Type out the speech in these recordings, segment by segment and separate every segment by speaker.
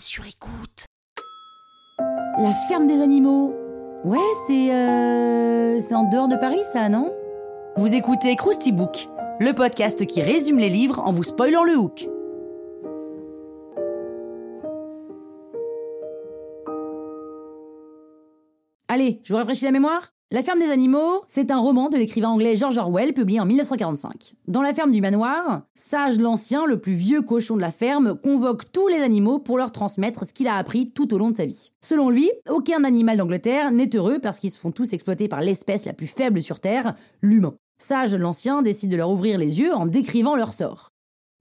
Speaker 1: sur.
Speaker 2: La ferme des animaux. Ouais, c'est euh, c'est en dehors de Paris, ça, non?
Speaker 1: Vous écoutez Krusty Book, le podcast qui résume les livres en vous spoilant le hook.
Speaker 2: Allez, je vous rafraîchis la mémoire? La ferme des animaux, c'est un roman de l'écrivain anglais George Orwell publié en 1945. Dans la ferme du manoir, Sage l'Ancien, le plus vieux cochon de la ferme, convoque tous les animaux pour leur transmettre ce qu'il a appris tout au long de sa vie. Selon lui, aucun animal d'Angleterre n'est heureux parce qu'ils se font tous exploiter par l'espèce la plus faible sur Terre, l'humain. Sage l'Ancien décide de leur ouvrir les yeux en décrivant leur sort.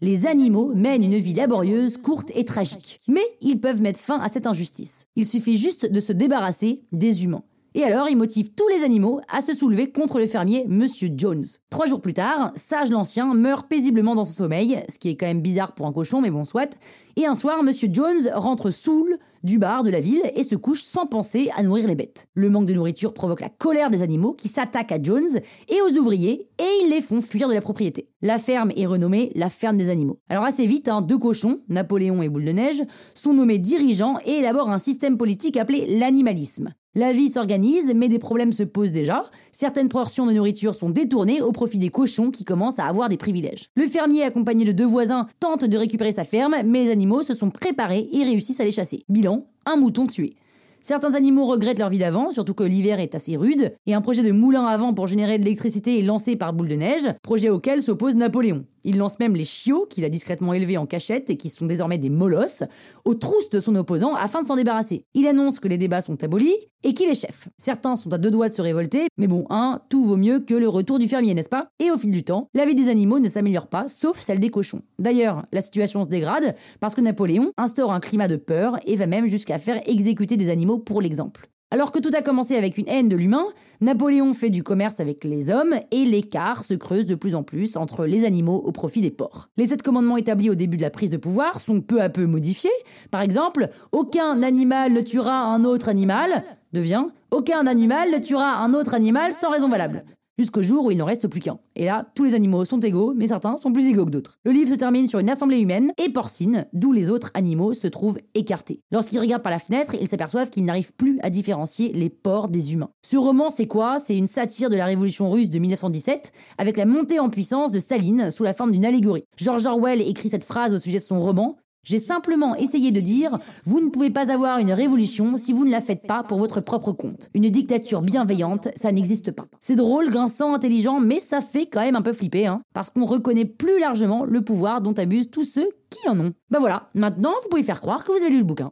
Speaker 2: Les animaux mènent une vie laborieuse, courte et tragique. Mais ils peuvent mettre fin à cette injustice. Il suffit juste de se débarrasser des humains. Et alors, il motive tous les animaux à se soulever contre le fermier Monsieur Jones. Trois jours plus tard, Sage l'Ancien meurt paisiblement dans son sommeil, ce qui est quand même bizarre pour un cochon, mais bon, soit. Et un soir, Monsieur Jones rentre saoul du bar de la ville et se couche sans penser à nourrir les bêtes. Le manque de nourriture provoque la colère des animaux qui s'attaquent à Jones et aux ouvriers et ils les font fuir de la propriété. La ferme est renommée la ferme des animaux. Alors assez vite, hein, deux cochons, Napoléon et Boule de Neige, sont nommés dirigeants et élaborent un système politique appelé l'animalisme. La vie s'organise, mais des problèmes se posent déjà. Certaines portions de nourriture sont détournées au profit des cochons qui commencent à avoir des privilèges. Le fermier, accompagné de deux voisins, tente de récupérer sa ferme, mais les animaux se sont préparés et réussissent à les chasser. Bilan, un mouton tué. Certains animaux regrettent leur vie d'avant, surtout que l'hiver est assez rude, et un projet de moulin à vent pour générer de l'électricité est lancé par Boule de Neige, projet auquel s'oppose Napoléon. Il lance même les chiots, qu'il a discrètement élevés en cachette et qui sont désormais des molosses, aux trousses de son opposant afin de s'en débarrasser. Il annonce que les débats sont abolis et qu'il est chef. Certains sont à deux doigts de se révolter, mais bon, hein, tout vaut mieux que le retour du fermier, n'est-ce pas? Et au fil du temps, la vie des animaux ne s'améliore pas, sauf celle des cochons. D'ailleurs, la situation se dégrade parce que Napoléon instaure un climat de peur et va même jusqu'à faire exécuter des animaux pour l'exemple. Alors que tout a commencé avec une haine de l'humain, Napoléon fait du commerce avec les hommes et l'écart se creuse de plus en plus entre les animaux au profit des porcs. Les sept commandements établis au début de la prise de pouvoir sont peu à peu modifiés. Par exemple, aucun animal ne tuera un autre animal devient aucun animal ne tuera un autre animal sans raison valable jusqu'au jour où il n'en reste plus qu'un. Et là, tous les animaux sont égaux, mais certains sont plus égaux que d'autres. Le livre se termine sur une assemblée humaine et porcine, d'où les autres animaux se trouvent écartés. Lorsqu'ils regardent par la fenêtre, ils s'aperçoivent qu'ils n'arrivent plus à différencier les porcs des humains. Ce roman, c'est quoi? C'est une satire de la révolution russe de 1917, avec la montée en puissance de Staline sous la forme d'une allégorie. George Orwell écrit cette phrase au sujet de son roman j'ai simplement essayé de dire, vous ne pouvez pas avoir une révolution si vous ne la faites pas pour votre propre compte. Une dictature bienveillante, ça n'existe pas. C'est drôle, grinçant, intelligent, mais ça fait quand même un peu flipper, hein, parce qu'on reconnaît plus largement le pouvoir dont abusent tous ceux qui en ont. Bah voilà, maintenant vous pouvez faire croire que vous avez lu le bouquin.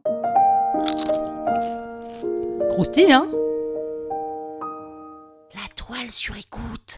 Speaker 1: Croustille, hein? La toile sur écoute.